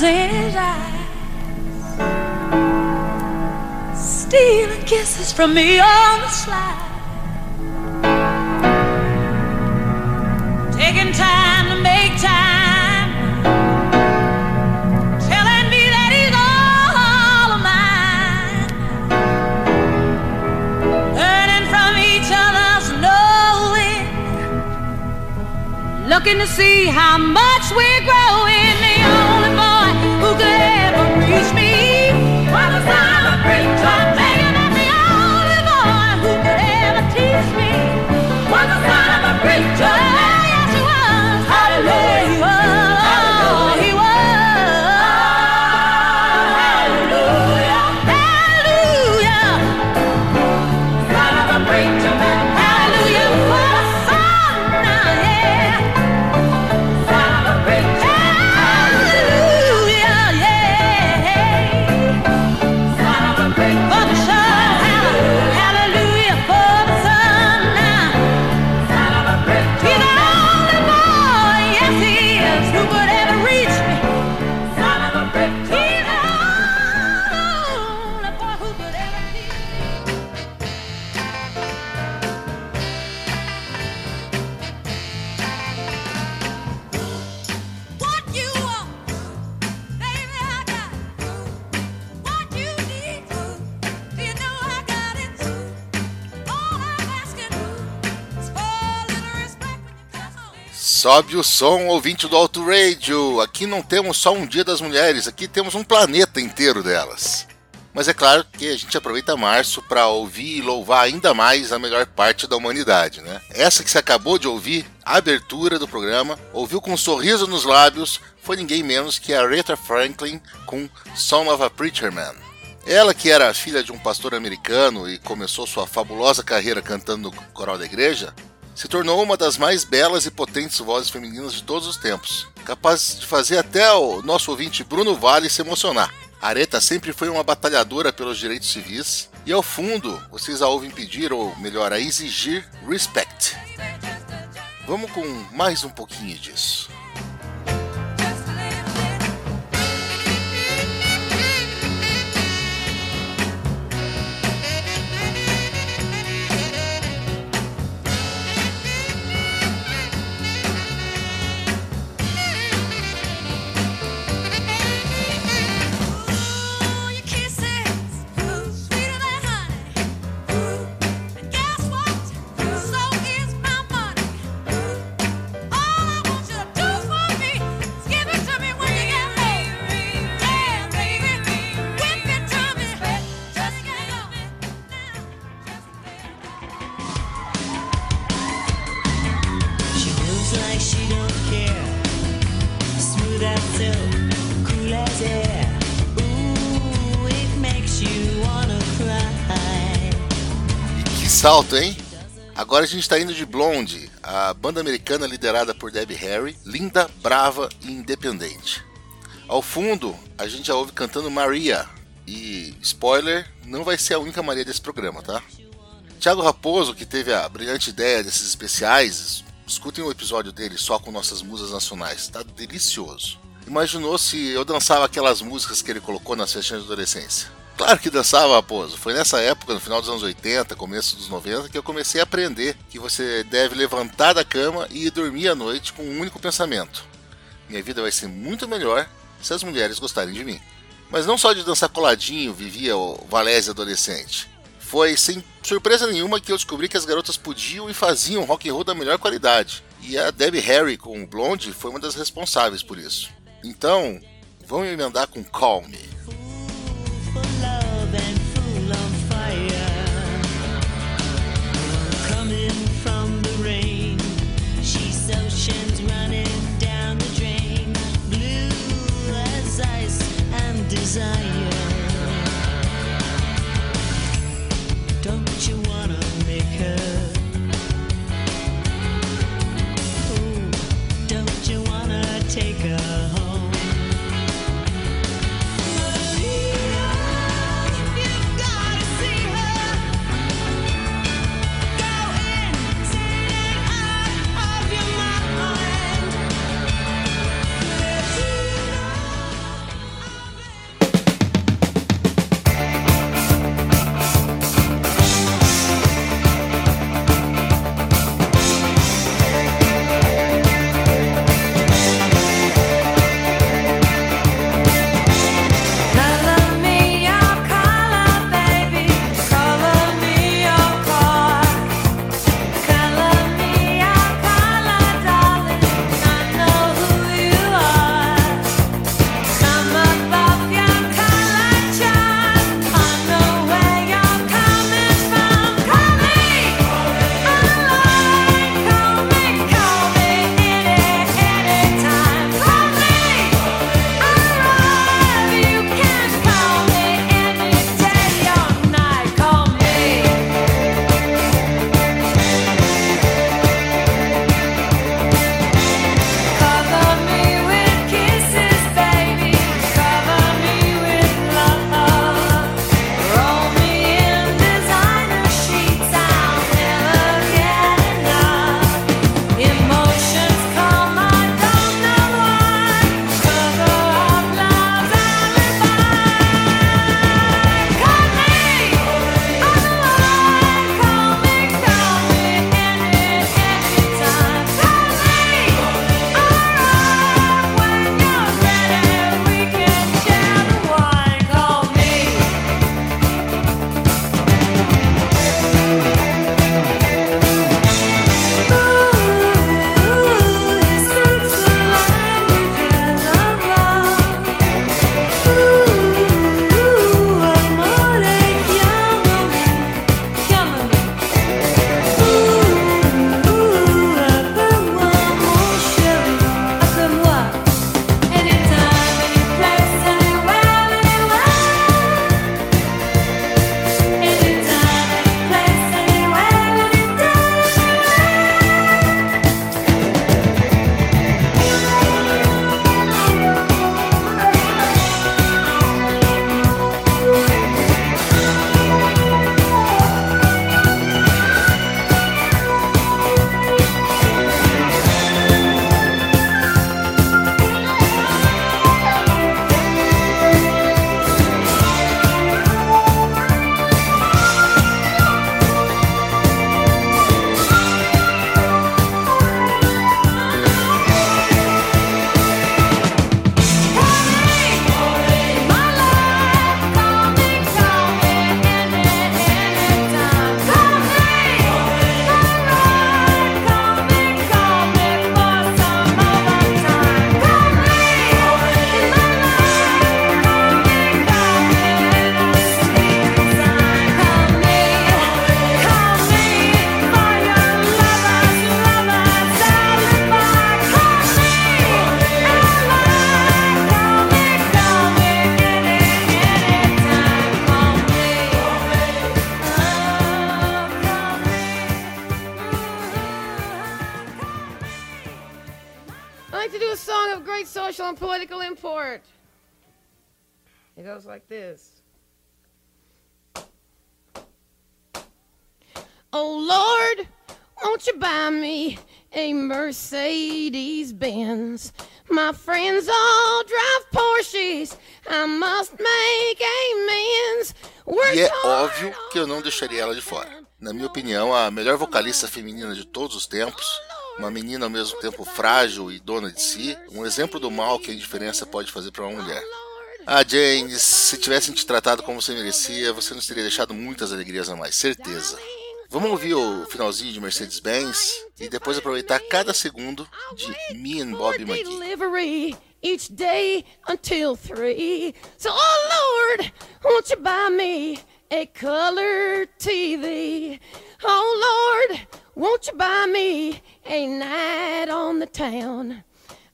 His eyes, stealing kisses from me on the slide, taking time to make time, telling me that he's all of mine, learning from each other's knowing, looking to see how much we're growing. Sobe o som, ouvinte do Alto Radio. Aqui não temos só um Dia das Mulheres, aqui temos um planeta inteiro delas. Mas é claro que a gente aproveita março para ouvir e louvar ainda mais a melhor parte da humanidade, né? Essa que você acabou de ouvir, a abertura do programa, ouviu com um sorriso nos lábios, foi ninguém menos que a Aretha Franklin com Son of a Preacher Man. Ela, que era filha de um pastor americano e começou sua fabulosa carreira cantando no coral da igreja, se tornou uma das mais belas e potentes vozes femininas de todos os tempos, capaz de fazer até o nosso ouvinte Bruno Vale se emocionar. Areta sempre foi uma batalhadora pelos direitos civis e ao fundo vocês a ouvem pedir, ou melhor, a exigir respect. Vamos com mais um pouquinho disso. Salto, hein? Agora a gente está indo de Blonde, a banda americana liderada por Debbie Harry, linda, brava e independente. Ao fundo, a gente já ouve cantando Maria, e spoiler, não vai ser a única Maria desse programa, tá? Thiago Raposo, que teve a brilhante ideia desses especiais, escutem o episódio dele só com nossas musas nacionais, tá delicioso. Imaginou se eu dançava aquelas músicas que ele colocou nas festinhas de adolescência? Claro que dançava, Raposo. Foi nessa época, no final dos anos 80, começo dos 90, que eu comecei a aprender que você deve levantar da cama e dormir à noite com um único pensamento. Minha vida vai ser muito melhor se as mulheres gostarem de mim. Mas não só de dançar coladinho vivia o Valézia adolescente. Foi sem surpresa nenhuma que eu descobri que as garotas podiam e faziam rock and roll da melhor qualidade. E a Debbie Harry com o Blonde foi uma das responsáveis por isso. Então, vamos emendar com Call Me. Won't you buy me a Mercedes Benz? My friends all drive Porsches. I must make amends. Work E é óbvio que eu não deixaria ela de fora. Na minha opinião, a melhor vocalista feminina de todos os tempos, uma menina ao mesmo tempo frágil e dona de si, um exemplo do mal que a indiferença pode fazer para uma mulher. Ah, James, se tivessem te tratado como você merecia, você nos teria deixado muitas alegrias a mais, certeza. Vamos ouvir o finalzinho de Mercedes-Benz e depois aproveitar cada segundo de Me and Bobby Four-day McGee. each day until three. So, oh Lord, won't you buy me a color TV? Oh Lord, won't you buy me a night on the town?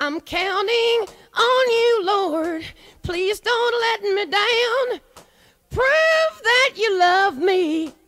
I'm counting on you, Lord. Please don't let me down. Prove that you love me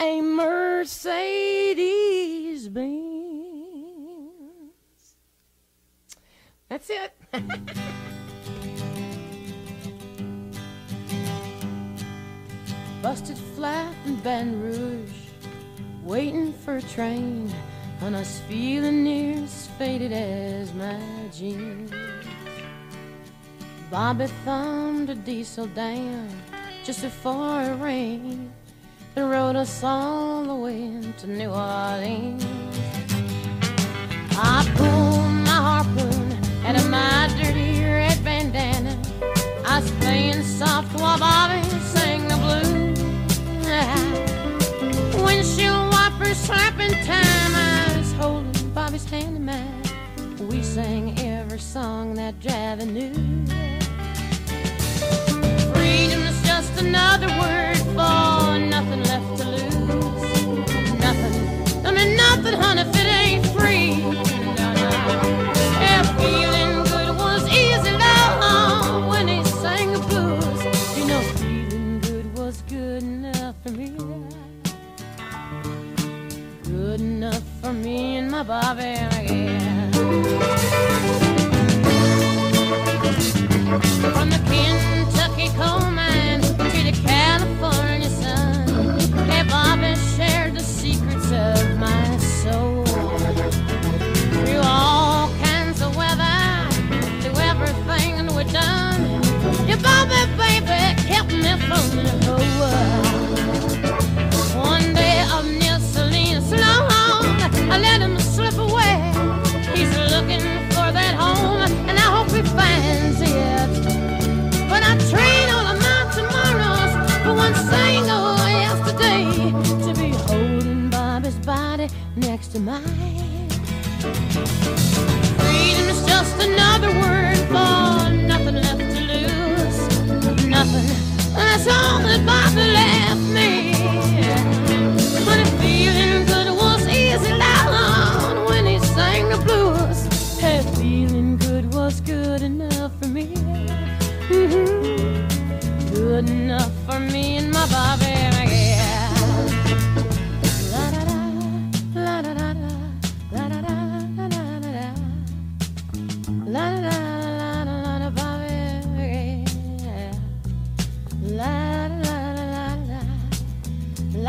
a Mercedes Benz? That's it. Busted flat in Baton Rouge, waiting for a train, and I was feeling near as faded as my jeans. Bobby thumbed a diesel down just before it rained and rode us all the way to New Orleans. I pulled my harpoon out of my dirty red bandana. I was playing soft while Bobby sang the blues. Windshield wipers slapping time. I was holding Bobby's hand in mine. We sang every song that Javi knew. Freedom is just another word A ver.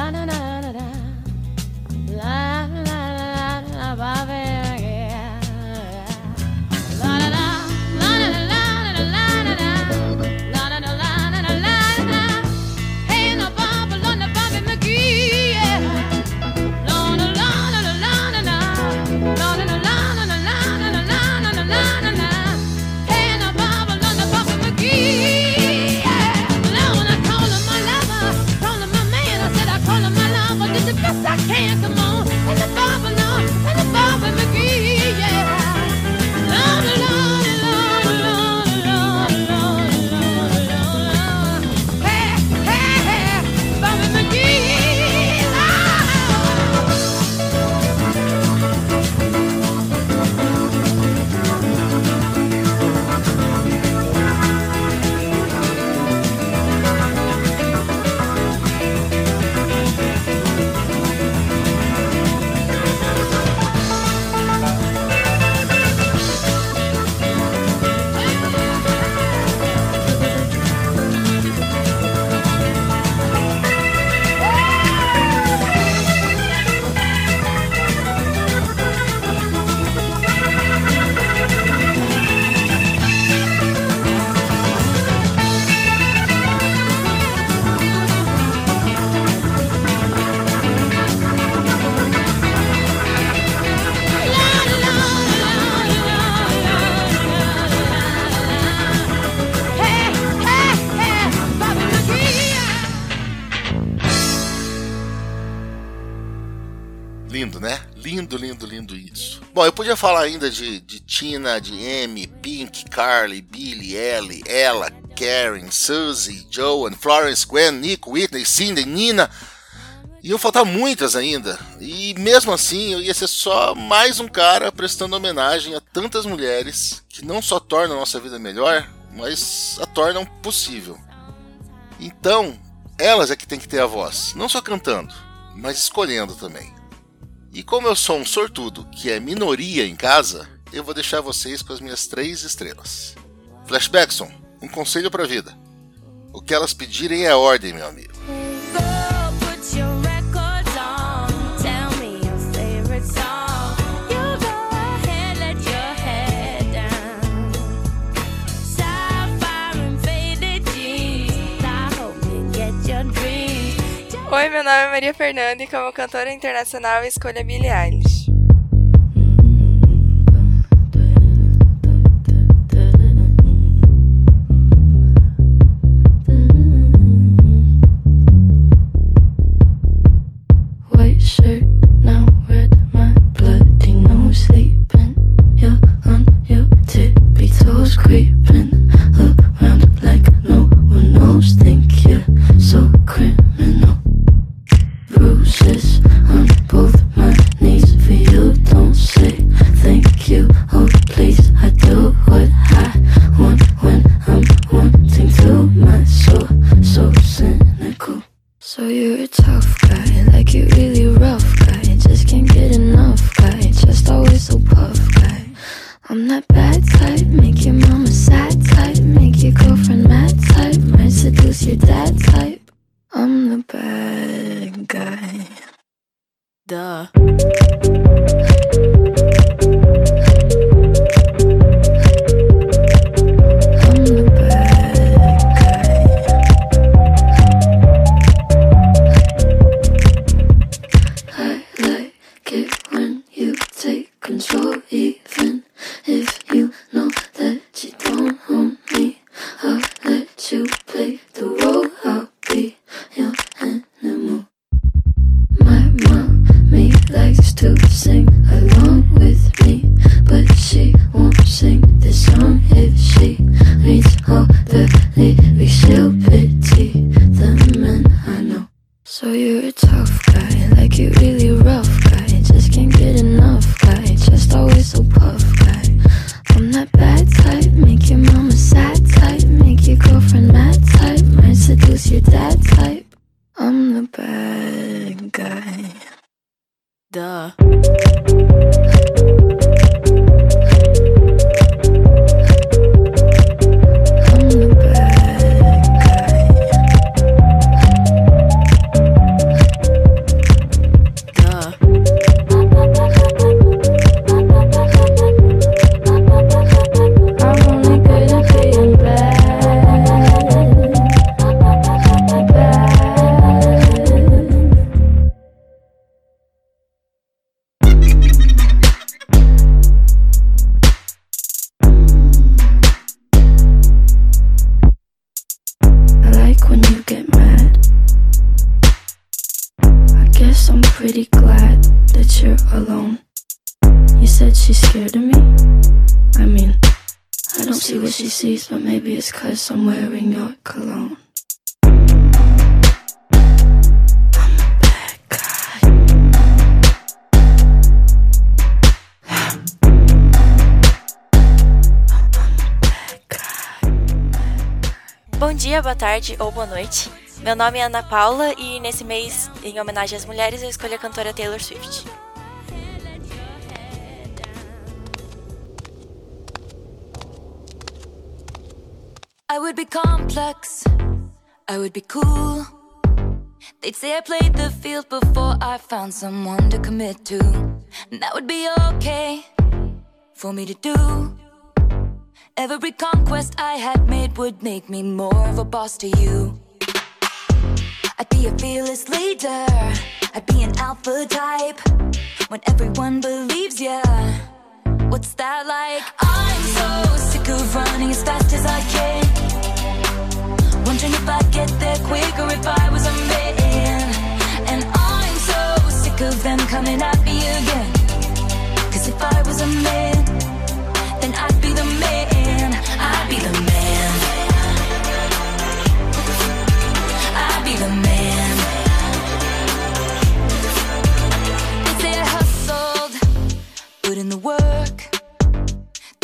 na na na. Isso. Bom, eu podia falar ainda de, de Tina, de Amy, Pink, Carly, Billy, Ellie, Ella, Karen, Suzy, Joan, Florence, Gwen, Nick, Whitney, Cindy, Nina. Iam faltar muitas ainda. E mesmo assim, eu ia ser só mais um cara prestando homenagem a tantas mulheres que não só tornam a nossa vida melhor, mas a tornam possível. Então, elas é que tem que ter a voz, não só cantando, mas escolhendo também. E como eu sou um sortudo que é minoria em casa, eu vou deixar vocês com as minhas três estrelas. Flashbackson, um conselho para a vida. O que elas pedirem é ordem, meu amigo. Oi, meu nome é Maria Fernanda e como cantora internacional escolha Billie Eilish. Glad that you're alone. You said she's scared of me? I mean, I don't see what she sees, but maybe it's cause I'm wearing your cologne. Bom dia, boa tarde ou boa noite. Meu nome é Ana Paula e nesse mês, em homenagem às mulheres, eu escolhi a cantora Taylor Swift. I would be complex, I would be cool. They'd say I played the field before I found someone to commit to. And that would be okay for me to do. Every conquest I had made would make me more of a boss to you. I'd be a fearless leader. I'd be an alpha type. When everyone believes ya, what's that like? I'm so sick of running as fast as I can. Wondering if I'd get there quicker if I was a man. And I'm so sick of them coming at me again. Cause if I was a man, then I'd be the man. I'd be the man. I'd be the man.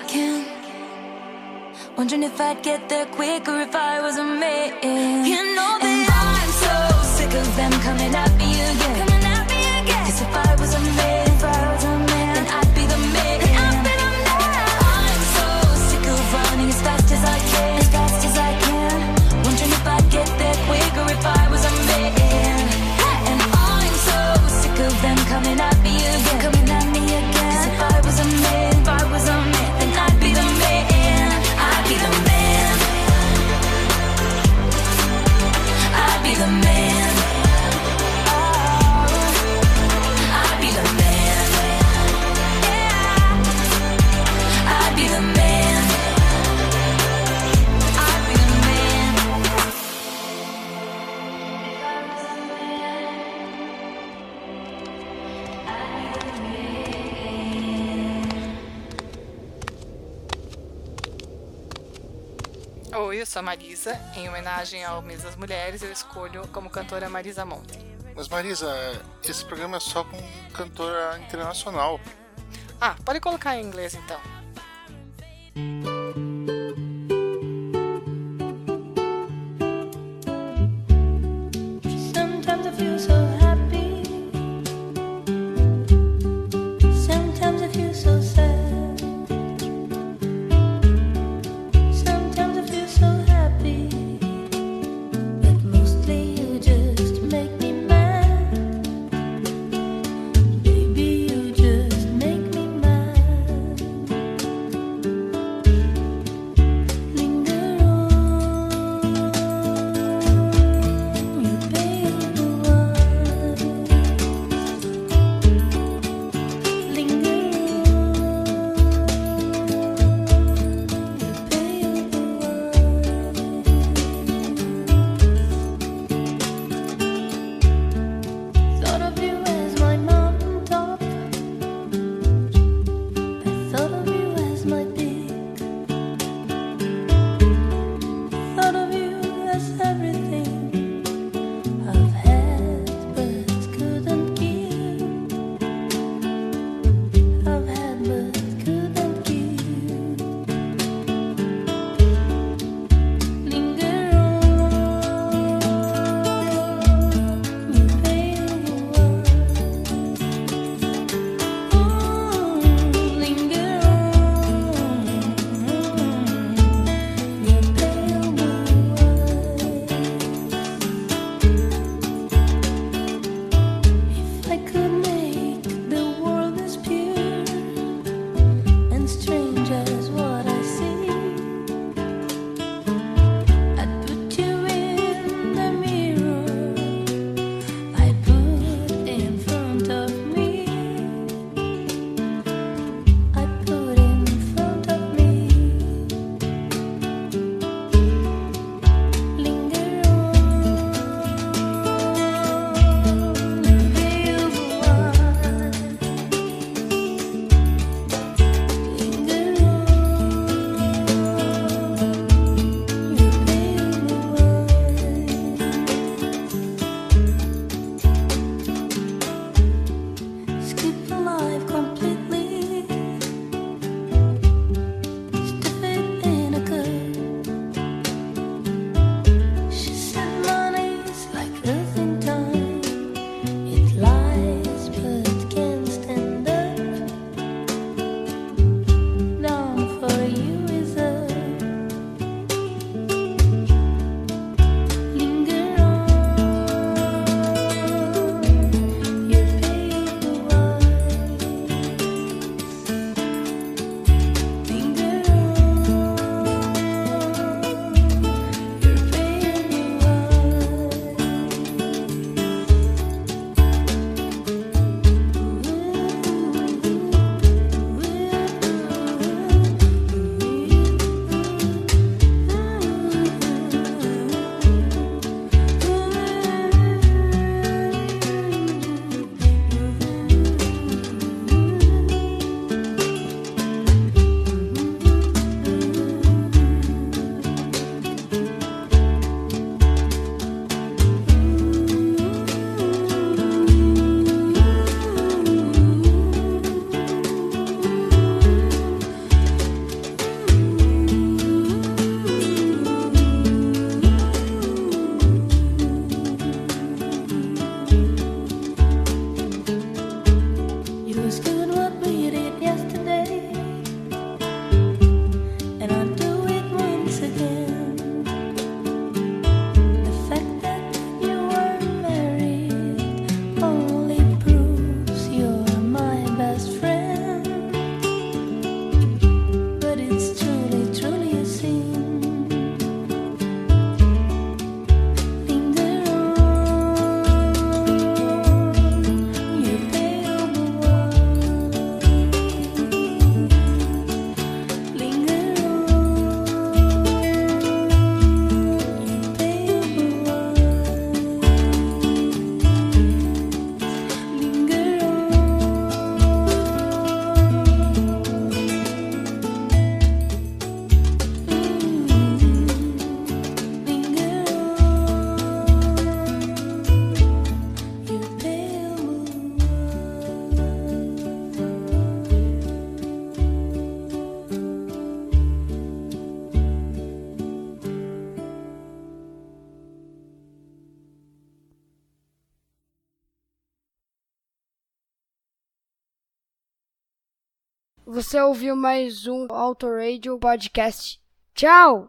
Can. Wondering if I'd get there quicker if I was a man. You know that I'm so sick of them coming up. Oi, eu sou a Marisa. Em homenagem ao Mês das Mulheres, eu escolho como cantora Marisa Monte. Mas Marisa, esse programa é só com cantora internacional. Ah, pode colocar em inglês então. Você ouviu mais um Auto Radio Podcast. Tchau!